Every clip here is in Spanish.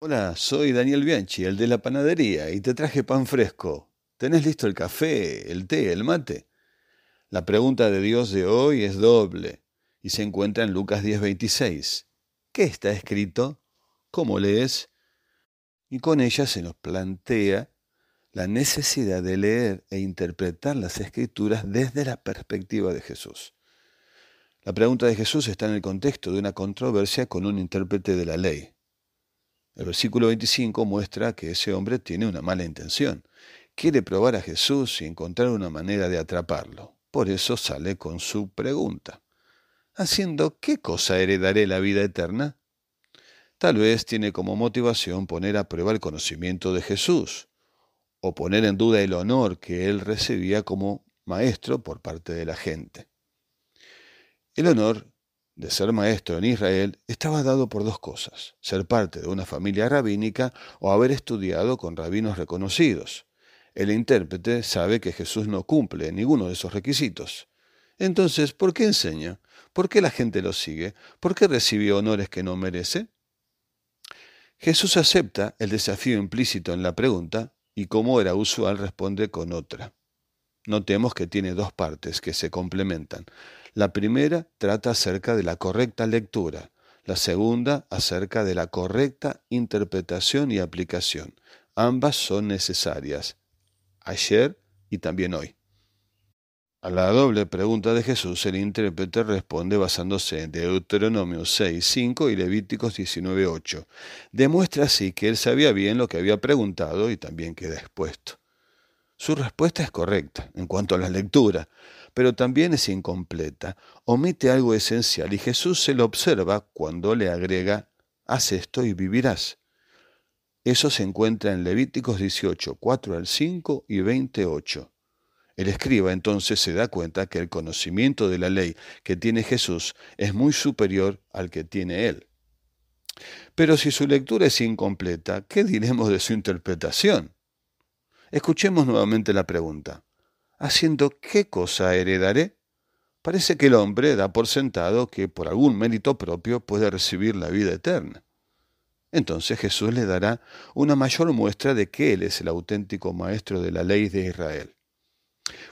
Hola, soy Daniel Bianchi, el de la panadería, y te traje pan fresco. ¿Tenés listo el café, el té, el mate? La pregunta de Dios de hoy es doble y se encuentra en Lucas 10:26. ¿Qué está escrito? ¿Cómo lees? Y con ella se nos plantea la necesidad de leer e interpretar las escrituras desde la perspectiva de Jesús. La pregunta de Jesús está en el contexto de una controversia con un intérprete de la ley. El versículo 25 muestra que ese hombre tiene una mala intención. Quiere probar a Jesús y encontrar una manera de atraparlo. Por eso sale con su pregunta. Haciendo, ¿qué cosa heredaré la vida eterna? Tal vez tiene como motivación poner a prueba el conocimiento de Jesús, o poner en duda el honor que él recibía como maestro por parte de la gente. El honor de ser maestro en Israel estaba dado por dos cosas, ser parte de una familia rabínica o haber estudiado con rabinos reconocidos. El intérprete sabe que Jesús no cumple ninguno de esos requisitos. Entonces, ¿por qué enseña? ¿Por qué la gente lo sigue? ¿Por qué recibe honores que no merece? Jesús acepta el desafío implícito en la pregunta y como era usual responde con otra. Notemos que tiene dos partes que se complementan. La primera trata acerca de la correcta lectura, la segunda acerca de la correcta interpretación y aplicación. Ambas son necesarias, ayer y también hoy. A la doble pregunta de Jesús, el intérprete responde basándose en Deuteronomio 6, 5 y Levíticos 19, 8. Demuestra así que él sabía bien lo que había preguntado y también queda expuesto. Su respuesta es correcta en cuanto a la lectura, pero también es incompleta, omite algo esencial y Jesús se lo observa cuando le agrega, haz esto y vivirás. Eso se encuentra en Levíticos 18, 4 al 5 y 28. El escriba entonces se da cuenta que el conocimiento de la ley que tiene Jesús es muy superior al que tiene él. Pero si su lectura es incompleta, ¿qué diremos de su interpretación? Escuchemos nuevamente la pregunta. ¿Haciendo qué cosa heredaré? Parece que el hombre da por sentado que por algún mérito propio puede recibir la vida eterna. Entonces Jesús le dará una mayor muestra de que Él es el auténtico maestro de la ley de Israel.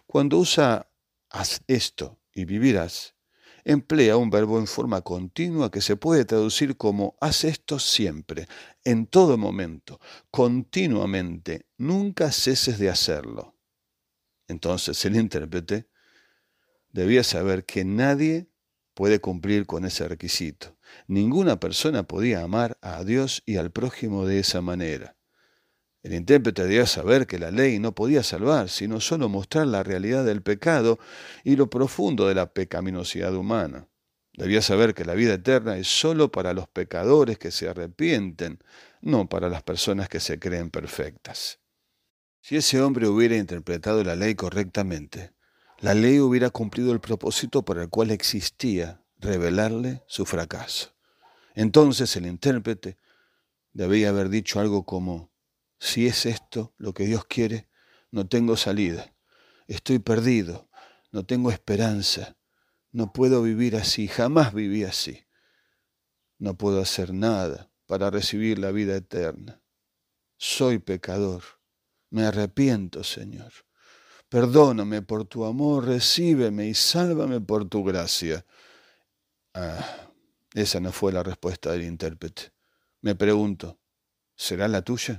Cuando usa haz esto y vivirás, emplea un verbo en forma continua que se puede traducir como haz esto siempre, en todo momento, continuamente, nunca ceses de hacerlo. Entonces el intérprete debía saber que nadie puede cumplir con ese requisito. Ninguna persona podía amar a Dios y al prójimo de esa manera. El intérprete debía saber que la ley no podía salvar, sino solo mostrar la realidad del pecado y lo profundo de la pecaminosidad humana. Debía saber que la vida eterna es solo para los pecadores que se arrepienten, no para las personas que se creen perfectas. Si ese hombre hubiera interpretado la ley correctamente, la ley hubiera cumplido el propósito por el cual existía, revelarle su fracaso. Entonces el intérprete debía haber dicho algo como, si es esto lo que Dios quiere, no tengo salida. Estoy perdido, no tengo esperanza. No puedo vivir así, jamás viví así. No puedo hacer nada para recibir la vida eterna. Soy pecador. Me arrepiento, Señor. Perdóname por tu amor, recíbeme y sálvame por tu gracia. Ah, esa no fue la respuesta del intérprete. Me pregunto, ¿será la tuya?